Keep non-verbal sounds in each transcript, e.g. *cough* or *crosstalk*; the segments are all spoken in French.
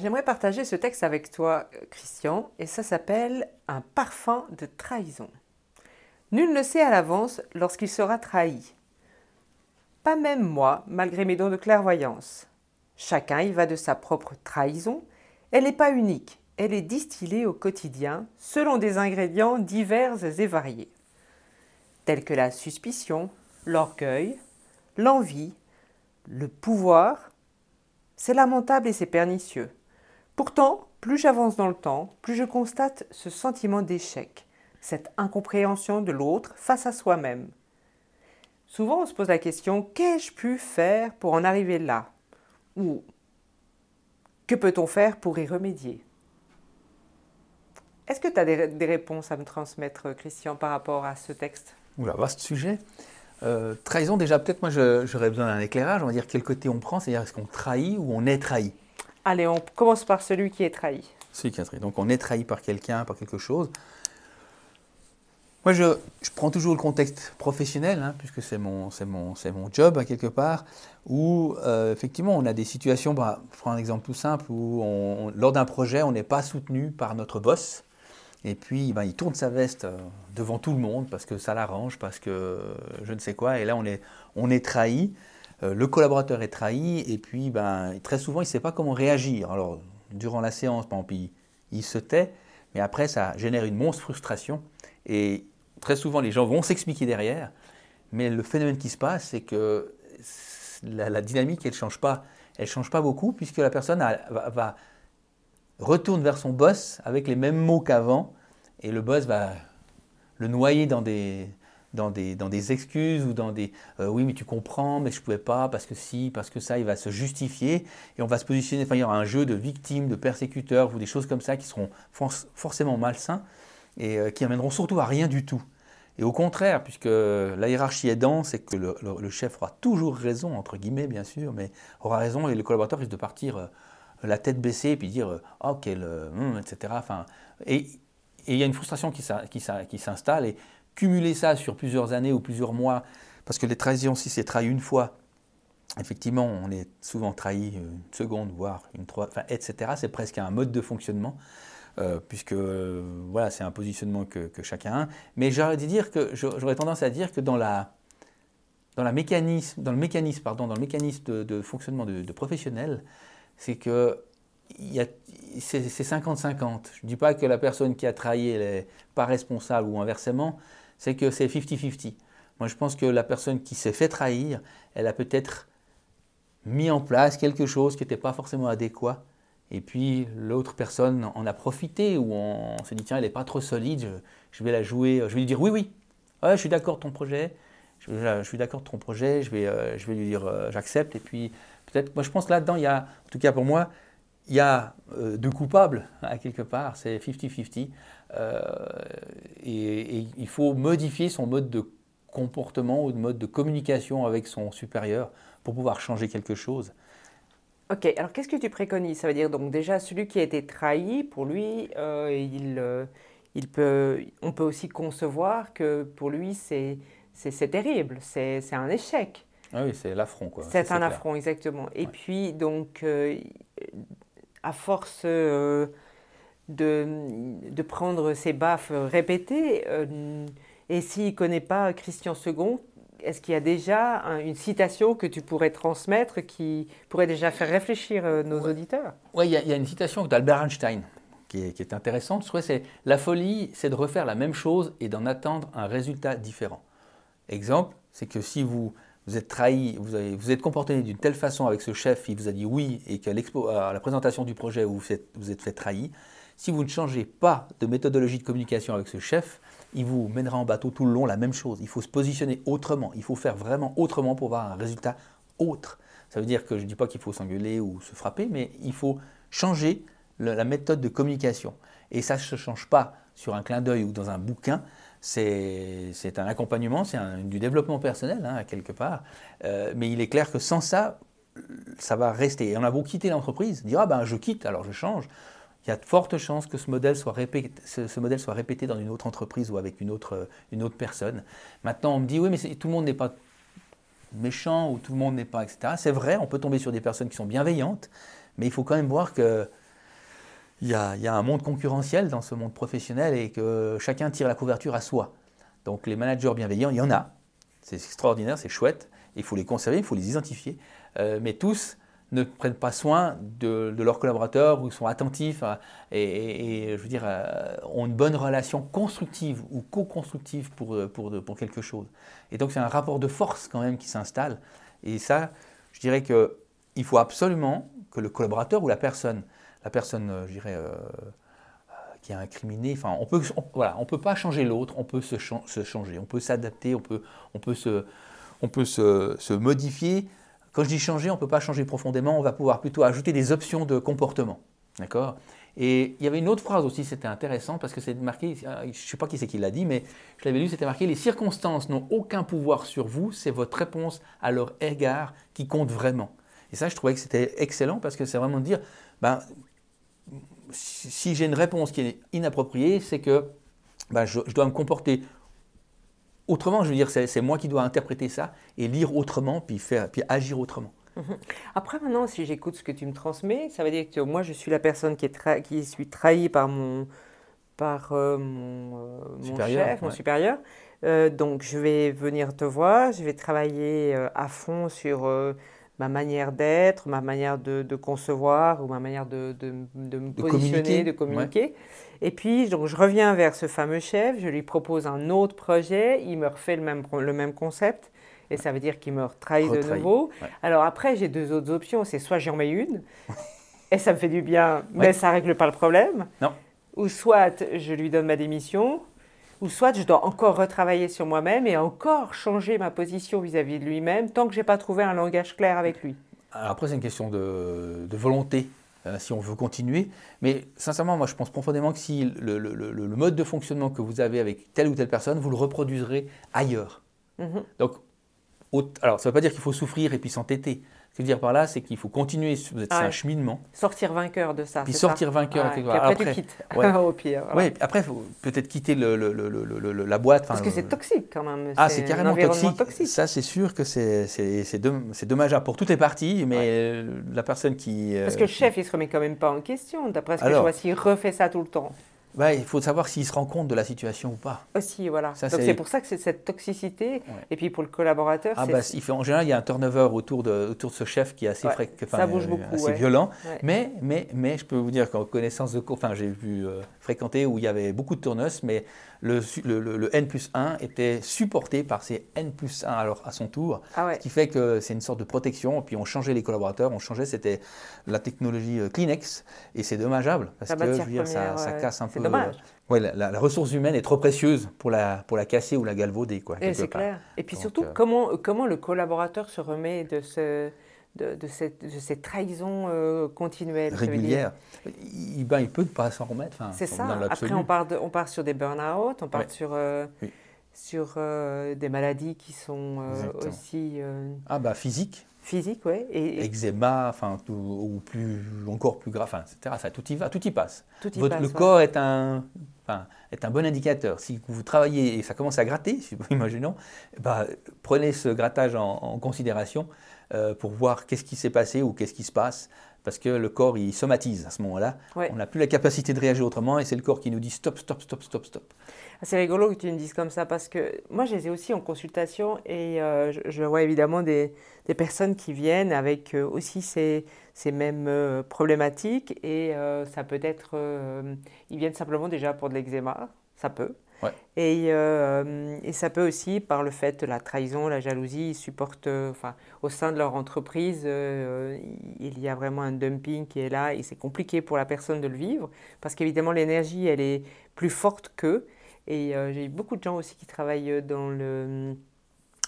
J'aimerais partager ce texte avec toi, Christian, et ça s'appelle Un parfum de trahison. Nul ne sait à l'avance lorsqu'il sera trahi. Pas même moi, malgré mes dons de clairvoyance. Chacun y va de sa propre trahison. Elle n'est pas unique, elle est distillée au quotidien selon des ingrédients divers et variés, tels que la suspicion, l'orgueil, l'envie, le pouvoir. C'est lamentable et c'est pernicieux. Pourtant, plus j'avance dans le temps, plus je constate ce sentiment d'échec, cette incompréhension de l'autre face à soi-même. Souvent, on se pose la question qu'ai-je pu faire pour en arriver là? Ou que peut-on faire pour y remédier? Est-ce que tu as des, réponses à me transmettre, Christian, par rapport à ce texte? Oula, vaste sujet. Euh, trahison, déjà, peut-être moi j'aurais besoin d'un éclairage. On va dire quel côté on prend, c'est-à-dire est-ce qu'on trahit ou on est trahi? Allez, on commence par celui qui est trahi. Celui qui est trahi. Donc on est trahi par quelqu'un, par quelque chose. Moi, je, prends toujours le contexte professionnel, hein, puisque c'est mon, mon, mon job, à quelque part, où euh, effectivement, on a des situations, bah, je prends un exemple tout simple, où lors d'un projet, on n'est pas soutenu par notre boss, et puis ben, il tourne sa veste euh, devant tout le monde, parce que ça l'arrange, parce que je ne sais quoi, et là, on est, on est trahi, euh, le collaborateur est trahi, et puis ben, très souvent, il ne sait pas comment réagir. Alors, durant la séance, par exemple, il, se tait, mais après, ça génère une monstre frustration, et très souvent, les gens vont s'expliquer derrière, mais le phénomène qui se passe, c'est que la, dynamique, elle ne change pas. Change pas beaucoup, puisque la personne va, retourne vers son boss avec les mêmes mots qu'avant, et le boss va le noyer dans des, dans des, dans des excuses ou dans des euh, oui mais tu comprends mais je ne pouvais pas parce que si parce que ça il va se justifier et on va se positionner enfin il y aura un jeu de victimes de persécuteurs ou des choses comme ça qui seront forcément malsains et euh, qui amèneront surtout à rien du tout. Et au contraire, puisque la hiérarchie est dense c'est que le, chef aura toujours raison, entre guillemets bien sûr, mais aura raison et le collaborateur risque de partir euh, la tête baissée et puis dire oh quel hum, etc. Enfin, et, il y a une frustration qui, s'installe et cumuler ça sur plusieurs années ou plusieurs mois, parce que les trahisons, si c'est trahi une fois, effectivement, on est souvent trahi une seconde, voire une trois, enfin, etc. C'est presque un mode de fonctionnement. Euh, puisque voilà, c'est un positionnement que, chacun a. Mais j'aurais tendance à dire que dans la dans, la mécanisme, dans le mécanisme, pardon, dans le mécanisme de, fonctionnement de professionnel, c'est que c'est 50-50. Je ne dis pas que la personne qui a trahi n'est pas responsable ou inversement, c'est que c'est 50-50. Moi, je pense que la personne qui s'est fait trahir, elle a peut-être mis en place quelque chose qui n'était pas forcément adéquat. Et puis l'autre personne en a profité, ou on, s'est dit, tiens, elle n'est pas trop solide, je, vais la jouer, je vais lui dire, oui, oui, je suis d'accord ton projet, je, suis d'accord ton projet, je vais, euh, je vais lui dire, euh, j'accepte, et puis peut-être, moi je pense là-dedans, il y a, en tout cas pour moi, il y a euh, deux coupables, à quelque part, c'est 50-50, et, et il faut modifier son mode de comportement ou de mode de communication avec son supérieur pour pouvoir changer quelque chose. Ok, alors qu'est-ce que tu préconises? Ça veut dire donc déjà celui qui a été trahi, pour lui, euh, il, euh, il peut, on peut aussi concevoir que pour lui c'est, terrible, c'est, un échec. Ah oui, c'est l'affront quoi. C'est, un affront, exactement. Et puis donc, euh, à force de, de prendre ses baffes répétées, et s'il ne connaît pas Christian II, est-ce qu'il y a déjà une citation que tu pourrais transmettre qui pourrait déjà faire réfléchir euh, nos auditeurs? Oui, il, y, a une citation d'Albert Einstein qui est, intéressante. Je trouvais c'est la folie, c'est de refaire la même chose et d'en attendre un résultat différent. Exemple, c'est que si vous, vous êtes trahi, vous, avez, vous êtes comporté d'une telle façon avec ce chef, il vous a dit oui et qu'à la présentation du projet vous êtes, vous êtes fait trahi, si vous ne changez pas de méthodologie de communication avec ce chef, il vous mènera en bateau tout le long la même chose. Il faut se positionner autrement, il faut faire vraiment autrement pour avoir un résultat autre. Ça veut dire que je ne dis pas qu'il faut s'engueuler ou se frapper, mais il faut changer la méthode de communication. Et ça ne se change pas sur un clin d'œil ou dans un bouquin, c'est un accompagnement, c'est du développement personnel, hein, quelque part. Euh, mais il est clair que sans ça, ça va rester. Et on a beau quitter l'entreprise, dire ah ben je quitte, alors je change il y a de fortes chances que ce modèle soit répété, ce, modèle soit répété dans une autre entreprise ou avec une autre, une autre personne. Maintenant, on me dit, oui, mais tout le monde n'est pas méchant ou tout le monde n'est pas, etc. C'est vrai, on peut tomber sur des personnes qui sont bienveillantes, mais il faut quand même voir que il y, a, un monde concurrentiel dans ce monde professionnel et que chacun tire la couverture à soi. Donc les managers bienveillants, il y en a. C'est extraordinaire, c'est chouette. Il faut les conserver, il faut les identifier. Euh, mais tous ne prennent pas soin de, leurs collaborateurs ou sont attentifs et, je veux dire, euh, ont une bonne relation constructive ou co-constructive pour, euh, pour, pour quelque chose. Et donc c'est un rapport de force quand même qui s'installe. Et ça, je dirais que il faut absolument que le collaborateur ou la personne, la personne, euh, je dirais, euh, euh, qui est incriminée, enfin, on peut, voilà, on peut pas changer l'autre, on peut se, chan- se changer, on peut s'adapter, on peut, on peut se, on peut se, modifier. Quand je dis changer, on ne peut pas changer profondément, on va pouvoir plutôt ajouter des options de comportement. D'accord? Et il y avait une autre phrase aussi, c'était intéressant parce que c'est marqué, je ne sais pas qui c'est qui l'a dit, mais je l'avais lu, c'était marqué Les circonstances n'ont aucun pouvoir sur vous, c'est votre réponse à leur égard qui compte vraiment. Et ça, je trouvais que c'était excellent parce que c'est vraiment de dire ben, si j'ai une réponse qui est inappropriée, c'est que ben, je, je dois me comporter autrement. Je veux dire, c'est moi qui dois interpréter ça et lire autrement, puis, faire, puis agir autrement. Après, maintenant, si j'écoute ce que tu me transmets, ça veut dire que moi, je suis la personne qui, est tra- qui suis trahie par mon, par, euh, mon, euh, mon Supérieur, chef, mon supérieur. Euh, donc, je vais venir te voir, je vais travailler à fond sur ma manière d'être, ma manière de, de concevoir ou ma manière de, de, de me De positionner, communiquer, de communiquer. Et puis, donc, je reviens vers ce fameux chef, je lui propose un autre projet, il me refait le même, le même concept. Et ça veut dire qu'il me trahit de nouveau. ouais. Alors après, j'ai deux autres options. C'est soit j'en mets une, *laughs* et ça me fait du bien, mais ça ne règle pas le problème. Non. Ou soit je lui donne ma démission, ou soit je dois encore retravailler sur moi-même et encore changer ma position vis-à-vis de lui-même tant que je n'ai pas trouvé un langage clair avec lui. Alors après, c'est une question de, de volonté, euh, si on veut continuer. Mais sincèrement, moi, je pense profondément que si le, le- le- le mode de fonctionnement que vous avez avec telle ou telle personne, vous le reproduiserez ailleurs. Mhm. Donc, alors, ça ne veut pas dire qu'il faut souffrir et puis s'entêter. Ce que je veux dire par là, c'est qu'il faut continuer, vous êtes c'est un cheminement, Sortir vainqueur de ça. puis ça sortir vainqueur. Ouais, quelque après, Après, tu quittes, ouais. *laughs* au pire. voilà. ouais, après, faut peut-être quitter le, la boîte. Parce que c'est toxique quand même. Ah, c'est carrément toxique. Ça, c'est sûr que c'est c'est- c'est domm- c'est dommageable pour toutes les parties, mais la personne qui. euh, Parce que le chef, il se remet quand même pas en question, d'après ce que je vois, s'il refait ça tout le temps. Ouais, il faut savoir s'il se rend compte de la situation ou pas. Aussi, voilà. Ça, Donc c'est- pour ça que c'est cette toxicité. Et puis pour le collaborateur, Ah c'est bah, il fait, en général, il y a un turnover autour de, autour de ce chef qui est assez, Ouais, ça bouge beaucoup, assez ouais. violent. Mais, mais, mais je peux vous dire qu'en connaissance de cours, enfin j'ai pu euh, fréquenter où il y avait beaucoup de turnus, mais le, su- le, le- le N plus 1 était supporté par ces N plus 1 alors, à son tour. Ah. Ce qui fait que c'est une sorte de protection. Puis on changeait les collaborateurs, on changeait, c'était la technologie euh, Kleenex. Et c'est dommageable parce La que je matière veux dire, ça, première, ça casse un C'est dommage. ouais, la, la- la ressource humaine est trop précieuse pour la, pour la casser ou la galvauder. Quoi, c'est clair. Et puis Donc, surtout, euh, comment, comment le collaborateur se remet de, ce, de, de cette, de cette trahison euh, continuelle régulière, il, ben, il peut pas s'en remettre. C'est ça. Après, on part, de- on part sur des burn-out, on part Ouais. sur, euh, Oui. Sur euh, des maladies qui sont euh, aussi euh, Ah bah physique, physiques, ouais, et, et eczéma, enfin tout- ou plus encore plus grave, enfin, etc. Ça, tout y va, tout y passe. tout y Votre- passe. le ouais. corps est un, enfin, est un bon indicateur. Si vous travaillez et ça commence à gratter, si- *laughs* imaginons, bah, prenez ce grattage en, en considération euh, pour voir qu'est-ce qui s'est passé ou qu'est-ce qui se passe, parce que le corps il somatise à ce moment-là. Ouais. On n'a plus la capacité de réagir autrement et c'est le corps qui nous dit stop, stop, stop, stop, stop. Ah, C'est rigolo que tu me dises comme ça parce que moi, je les ai aussi en consultation et euh, je, je vois évidemment des, des personnes qui viennent avec euh, aussi ces, ces mêmes euh, problématiques et ça peut être, ils viennent simplement déjà pour de l'eczéma, ça peut. Euh, et ça peut aussi, par le fait de la trahison, la jalousie, ils supportent, euh, enfin, au sein de leur entreprise, euh, il y a vraiment un dumping qui est là et c'est compliqué pour la personne de le vivre parce qu'évidemment l'énergie, elle est plus forte qu'eux. Et j'ai eu beaucoup de gens aussi qui travaillent dans le,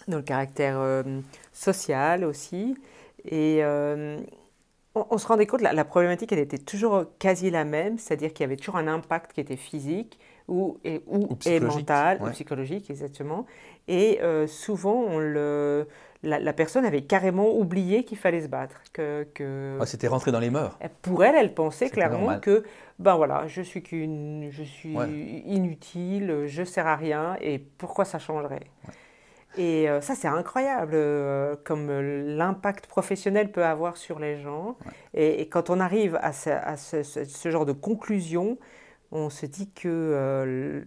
dans le caractère social aussi. Et on, on se rendait compte, la, la problématique, elle était toujours quasi la même, c'est-à-dire qu'il y avait toujours un impact qui était physique ou, et, ou, Ou et psychologique, mental, ou psychologique, exactement. Et euh, souvent, on le, la, la personne avait carrément oublié qu'il fallait se battre. Que, C'était rentré dans les mœurs. pour elle, elle pensait clairement normal. que, ben voilà, je suis qu'une, je suis Ouais. inutile, je sers à rien, et pourquoi ça changerait? Et euh, ça, c'est incroyable, euh, comme l'impact professionnel peut avoir sur les gens. Et, quand on arrive à, ce, genre de conclusion, on se dit que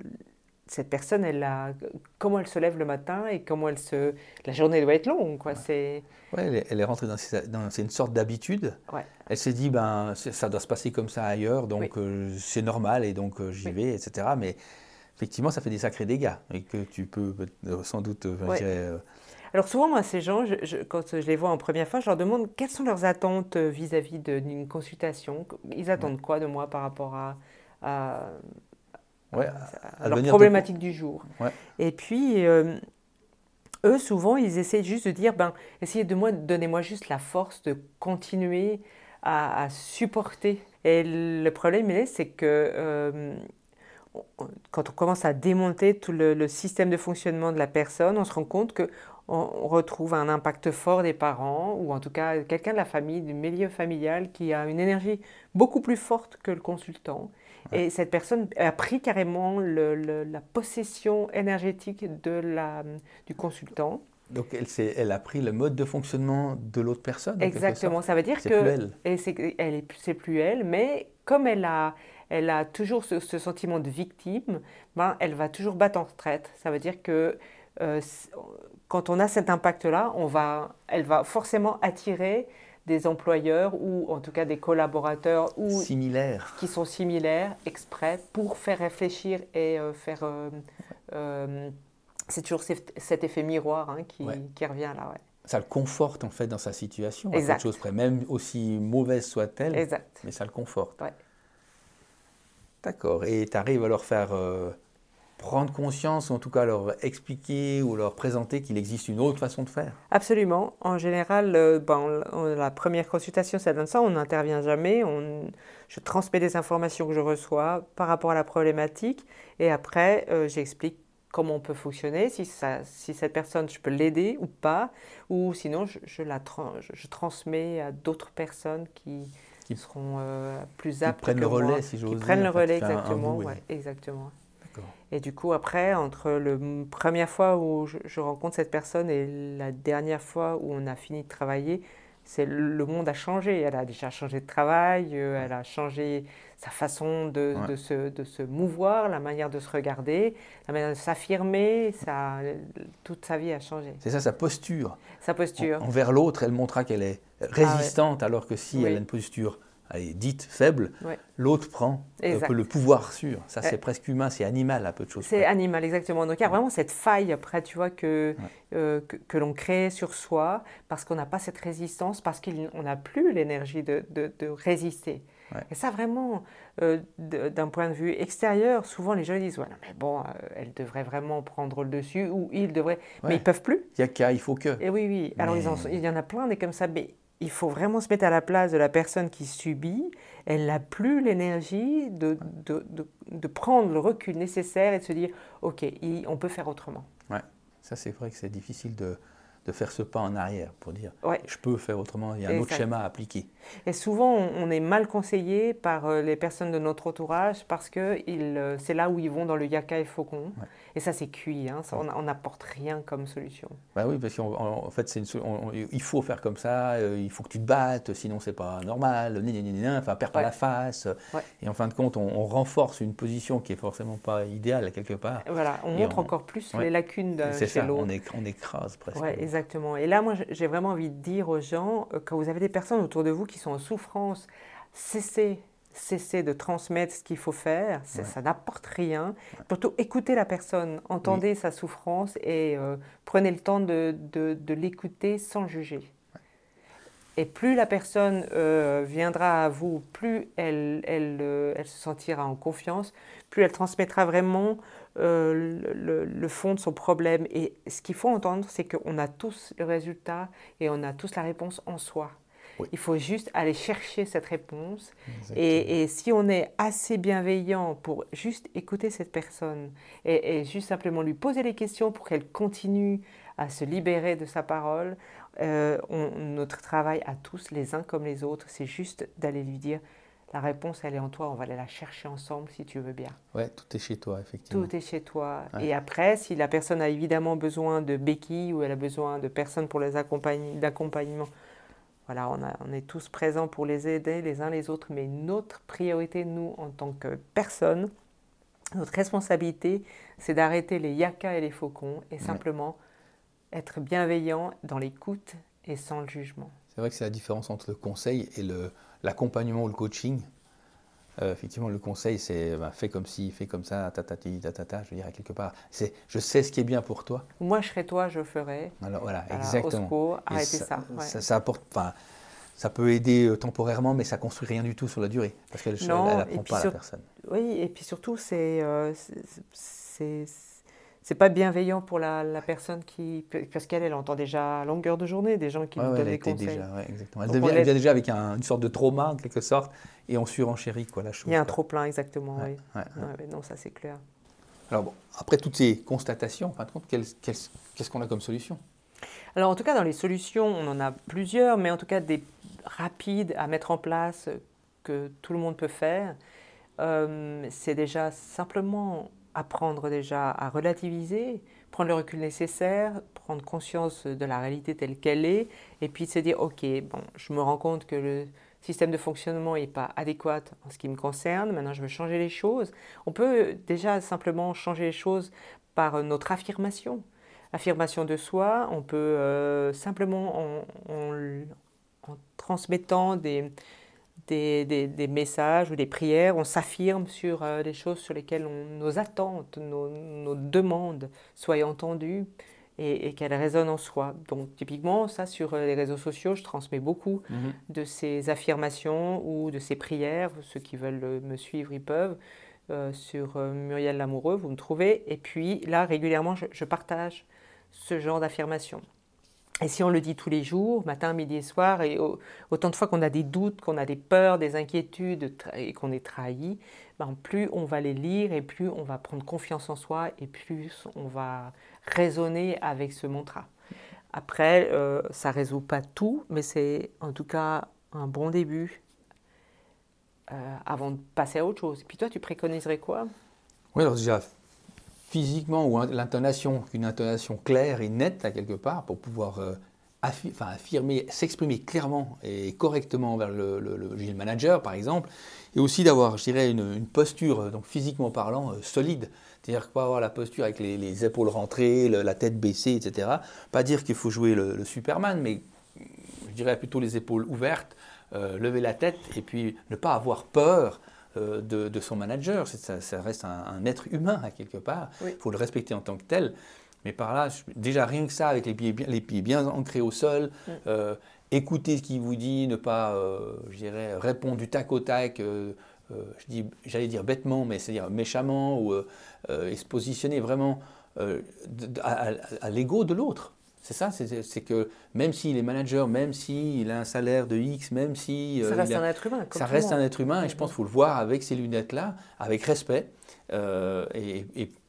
cette personne, elle a, comment elle se lève le matin et comment elle se... La journée doit être longue, quoi. C'est... Ouais, elle, est, rentrée dans, dans une sorte d'habitude. Ouais. Elle s'est dit, ben, ça doit se passer comme ça ailleurs, donc c'est normal et donc j'y vais, etc. Mais effectivement, ça fait des sacrés dégâts et que tu peux euh, sans doute. Euh, euh, Alors souvent, moi, ces gens, quand je les vois en première fois, je leur demande quelles sont leurs attentes vis-à-vis d'une consultation. Ils attendent quoi de moi par rapport à, à, leur problématique du jour. Et puis, eux, souvent, ils essaient juste de dire, ben, essayez de moi, donnez-moi juste la force de continuer à, à supporter. Et le problème, c'est que quand on commence à démonter tout le, système de fonctionnement de la personne, on se rend compte que on retrouve un impact fort des parents, ou en tout cas quelqu'un de la famille, du milieu familial, qui a une énergie beaucoup plus forte que le consultant. Et cette personne a pris carrément la possession énergétique de la, du consultant. Donc elle, elle, a pris le mode de fonctionnement de l'autre personne. Exactement, ça veut dire que plus elle. c'est plus elle, mais comme elle a, elle a toujours ce, sentiment de victime, ben, elle va toujours battre en retraite. Ça veut dire que euh, quand on a cet impact-là, on va, elle va forcément attirer des employeurs ou en tout cas des collaborateurs ou similaires. qui sont similaires exprès pour faire réfléchir et euh, faire. Euh, c'est toujours cet effet miroir hein, qui, qui, revient là. Ouais. Ça le conforte en fait dans sa situation, à quelque chose près, même aussi mauvaise soit-elle, mais ça le conforte. D'accord. Et tu arrives à leur faire prendre conscience, ou en tout cas leur expliquer ou leur présenter qu'il existe une autre façon de faire Absolument. En général, euh, ben, la première consultation, ça donne ça. On n'intervient jamais. On, je transmets des informations que je reçois par rapport à la problématique. Et après, euh, j'explique comment on peut fonctionner, si, ça, si cette personne, je peux l'aider ou pas, ou sinon je, la je transmets à d'autres personnes qui, qui seront euh, plus aptes. Qui prennent le relais, si j'ose dire. Qui prennent le relais, exactement. ouais, exactement. Et du coup, après, entre la première fois où je, rencontre cette personne et la dernière fois où on a fini de travailler, c'est le monde a changé. Elle a déjà changé de travail, euh, elle a changé sa façon de, de, se, de, se, mouvoir, la manière de se regarder, la manière de s'affirmer. Ça, toute sa vie a changé. C'est ça, sa posture. Sa posture. envers l'autre, elle montra qu'elle est résistante, ah alors que si elle a une posture dite faible, l'autre prend euh, le pouvoir sur. Ça, c'est presque humain, c'est animal à peu de choses. C'est animal, exactement. Donc il y a vraiment cette faille après, tu vois, que, euh, que, l'on crée sur soi parce qu'on n'a pas cette résistance, parce qu'on n'a plus l'énergie de, de, de, résister. Et ça, vraiment, euh, d'un point de vue extérieur, souvent les gens disent ouais, non, mais bon, elle devrait vraiment prendre le dessus, ou ils devraient. Mais ils peuvent plus. Il y a qu'à, il faut que. Et oui, oui. Alors, il y en a plein des comme ça, mais il faut vraiment se mettre à la place de la personne qui subit. Elle n'a plus l'énergie de, de, de, prendre le recul nécessaire et de se dire, OK, on peut faire autrement. Ouais, ça c'est vrai que c'est difficile de, de faire ce pas en arrière pour dire je peux faire autrement, il y a un autre schéma à appliquer. Et souvent, on est mal conseillé par euh, les personnes de notre entourage parce que euh, c'est là où ils vont dans le yaka et faucon. Et ça, c'est cuit, hein. on n'apporte rien comme solution. Bah oui, parce qu'en fait, une, il faut faire comme ça, euh, il faut que tu te battes, sinon c'est pas normal, enfin, perds pas la face. Et en fin de compte, on, renforce une position qui est forcément pas idéale quelque part. Voilà, on montre encore plus les lacunes de chez l'autre. On, on, écrase presque. Exactement. Et là, moi, j'ai vraiment envie de dire aux gens, euh, quand vous avez des personnes autour de vous qui sont en souffrance, cessez, cessez de transmettre ce qu'il faut faire. Ça n'apporte rien. Plutôt écoutez la personne, entendez sa souffrance et euh, prenez le temps de, de, l'écouter sans juger. Et plus la personne euh, viendra à vous, plus elle, elle, elle, se sentira en confiance, plus elle transmettra vraiment euh, le, fond de son problème. Et ce qu'il faut entendre, c'est qu'on a tous le résultat et on a tous la réponse en soi. Il faut juste aller chercher cette réponse. Et, si on est assez bienveillant pour juste écouter cette personne et, juste simplement lui poser les questions pour qu'elle continue à se libérer de sa parole, euh, notre travail à tous, les uns comme les autres, c'est juste d'aller lui dire La réponse, elle est en toi. On va aller la chercher ensemble si tu veux bien. Ouais, tout est chez toi, effectivement. Tout est chez toi. Et après, si la personne a évidemment besoin de béquilles ou elle a besoin de personnes pour les d'accompagnement, voilà, on, on, est tous présents pour les aider les uns les autres. Mais notre priorité, nous, en tant que personne, notre responsabilité, c'est d'arrêter les yakas et les faucons et simplement être bienveillant dans l'écoute et sans le jugement. C'est vrai que c'est la différence entre le conseil et l'accompagnement ou le coaching. Euh, effectivement, le conseil, c'est bah, fais comme ci, fais comme ça, ta ta ta ta ta, je veux dire, quelque part. C'est je sais ce qui est bien pour toi. Moi, je serais toi, je ferais. Alors voilà, exactement. Au arrêtez ça. Ça, ça, apporte, ça peut aider euh, temporairement, mais ça construit rien du tout sur la durée, parce qu'elle n'apprend pas la personne. Oui, et puis surtout, c'est euh, c'est pas bienveillant pour la, la personne qui. Parce qu'elle, elle entend déjà à longueur de journée des gens qui lui donnent des conseils. Déjà, exactement. Elle, devient, vient déjà avec une sorte de trauma, en quelque sorte, et on surenchérit quoi, la chose. Il y a un trop-plein, exactement, oui. non, ça c'est clair. Alors, bon, après toutes ces constatations, en fin de compte, qu'est-ce qu'on a comme solution? Alors, en tout cas, dans les solutions, on en a plusieurs, mais en tout cas, des rapides à mettre en place que tout le monde peut faire. Euh, c'est déjà simplement apprendre déjà à relativiser, prendre le recul nécessaire, prendre conscience de la réalité telle qu'elle est, et puis se dire, ok, bon, je me rends compte que le système de fonctionnement n'est pas adéquat en ce qui me concerne, maintenant je veux changer les choses. On peut déjà simplement changer les choses par notre affirmation. Affirmation de soi, on peut euh, simplement en transmettant des, des, messages ou des prières, on s'affirme sur euh, des choses sur lesquelles nos attentes, nos, demandes soient entendues et, qu'elles résonnent en soi. Donc typiquement, ça sur euh, les réseaux sociaux, je transmets beaucoup mhm. de ces affirmations ou de ces prières. Ceux qui veulent me suivre, ils peuvent. Euh, sur Muriel Lamoureux, vous me trouvez. Et puis là, régulièrement, je partage ce genre d'affirmations. Et si on le dit tous les jours, matin, midi et soir, et autant de fois qu'on a des doutes, qu'on a des peurs, des inquiétudes et qu'on est trahi, ben plus on va les lire et plus on va prendre confiance en soi et plus on va raisonner avec ce mantra. Après, euh, ça ne résout pas tout, mais c'est en tout cas un bon début euh, avant de passer à autre chose. Et puis toi, tu préconiserais quoi? Oui, alors déjà, physiquement ou l'intonation, une intonation claire et nette à quelque part pour pouvoir euh, affirmer, s'exprimer clairement et correctement vers le, le, manager par exemple, et aussi d'avoir, je dirais, une, posture, euh, donc physiquement parlant, euh, solide. C'est-à-dire pas avoir la posture avec les, épaules rentrées, la tête baissée, etc. Pas dire qu'il faut jouer le, Superman, mais je dirais plutôt les épaules ouvertes, lever la tête et puis ne pas avoir peur euh, de, son manager. Ça, reste un, être humain à quelque part. Il faut le respecter en tant que tel. Mais par là, déjà rien que ça, avec les pieds bien, les pieds bien ancrés au sol, mm. euh, écouter ce qu'il vous dit, ne pas, euh, je dirais, répondre du tac au tac, j'allais dire bêtement, mais c'est-à-dire méchamment, ou, et se positionner vraiment à l'ego de l'autre. C'est ça, c'est que même s'il est manager, même s'il a un salaire de X, même si... ça euh, reste un être humain. ça reste un être humain et je pense qu'il faut le voir avec ces lunettes-là, avec respect. Euh, et,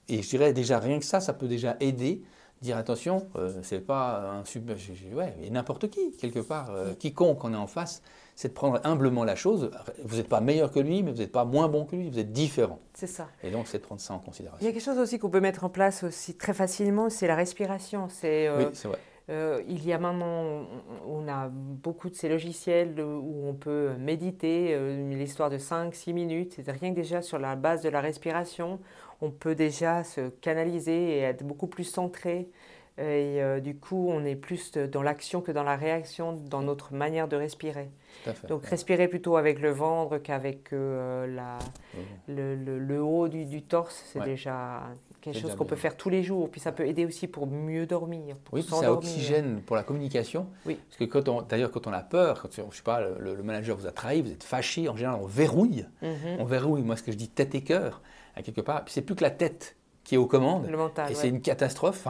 je dirais déjà rien que ça, ça peut déjà aider. Dire attention, euh, c'est pas un super... Ouais, n'importe qui, quelque part, quiconque on est en face, c'est de prendre humblement la chose. Vous n'êtes pas meilleur que lui, mais vous n'êtes pas moins bon que lui, vous êtes différent. C'est ça. Et donc, c'est de prendre ça en considération. Il y a quelque chose aussi qu'on peut mettre en place aussi très facilement, c'est la respiration. C'est, euh, oui, c'est vrai. Euh, il y a maintenant, on a beaucoup de ces logiciels où on peut méditer, euh, l'histoire de 5-6 minutes. Rien que déjà sur la base de la respiration, on peut déjà se canaliser et être beaucoup plus centré. Et euh, du coup, on est plus dans l'action que dans la réaction, dans notre manière de respirer. Donc, respirer plutôt avec le ventre qu'avec la, le, le, haut du, du torse, c'est déjà quelque chose qu'on peut faire tous les jours. Puis ça peut aider aussi pour mieux dormir. Pour oui, ça oxygène pour la communication. Oui. Parce que quand on, d'ailleurs, quand on a peur, quand je sais pas, le, manager vous a trahi, vous êtes fâché, en général, on verrouille. Mhm. On verrouille, moi, ce que je dis, tête et cœur, à quelque part. Puis c'est plus que la tête qui est aux commandes. Le mental. Et c'est une catastrophe.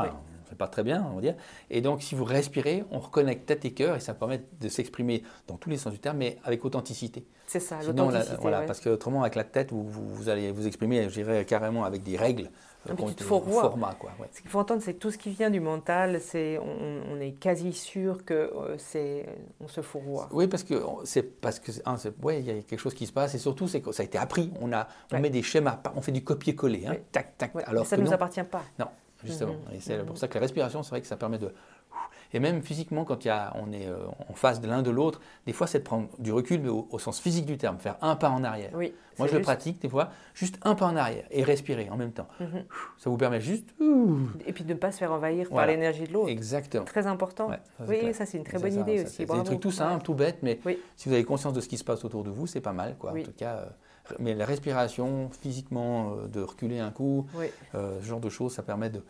C'est pas très bien, on va dire. Et donc, si vous respirez, on reconnecte tête et cœur et ça permet de s'exprimer dans tous les sens du terme, mais avec authenticité. C'est ça, l'authenticité. voilà, ouais. parce que autrement, avec la tête, vous, vous- vous allez vous exprimer, je dirais, carrément avec des règles. Un qui ont petit format, quoi. ouais. Ce qu'il faut entendre, c'est tout ce qui vient du mental, c'est on, on est quasi sûr que euh, c'est on se fourroie. Oui, parce que c'est parce que un, c'est- ouais, il y a quelque chose qui se passe et surtout c'est que ça a été appris. On a, on Ouais. met des schémas, on fait du copier-coller, hein, tac, tac. Alors ça ne nous non, appartient pas. non, justement. Et c'est pour ça que la respiration, c'est vrai que ça permet de et même physiquement, quand y a, on est euh, en face de l'un de l'autre, des fois c'est de prendre du recul, mais au, au sens physique du terme, faire un pas en arrière. Oui. Moi, je le pratique des fois, juste un pas en arrière et respirer en même temps. Mhm. Ça vous permet juste. Et puis de ne pas se faire envahir par l'énergie de l'autre. Exactement. Très important. Ouais, ça, c'est oui, clair. ça c'est une très bonne ça, idée ça, aussi. C'est des trucs tout simples, tout bêtes, mais Oui. si vous avez conscience de ce qui se passe autour de vous, c'est pas mal, quoi. Oui. En tout cas, euh, mais la respiration, physiquement, euh, de reculer un coup, Oui. euh, ce genre de choses, ça permet de.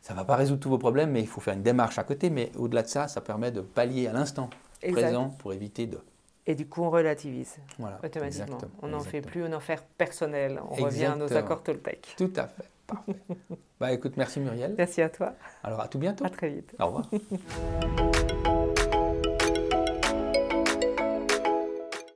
Ça va pas résoudre tous vos problèmes, mais il faut faire une démarche à côté. Mais au-delà de ça, ça permet de pallier à l'instant présent pour éviter de. Et du coup, on relativise Voilà. automatiquement. on n'en fait plus une affaire personnelle. On revient à nos accords Toltec. Tout à fait. Parfait. *laughs* bah écoute, merci Muriel. Merci à toi. Alors à tout bientôt. À très vite. Au revoir. *laughs*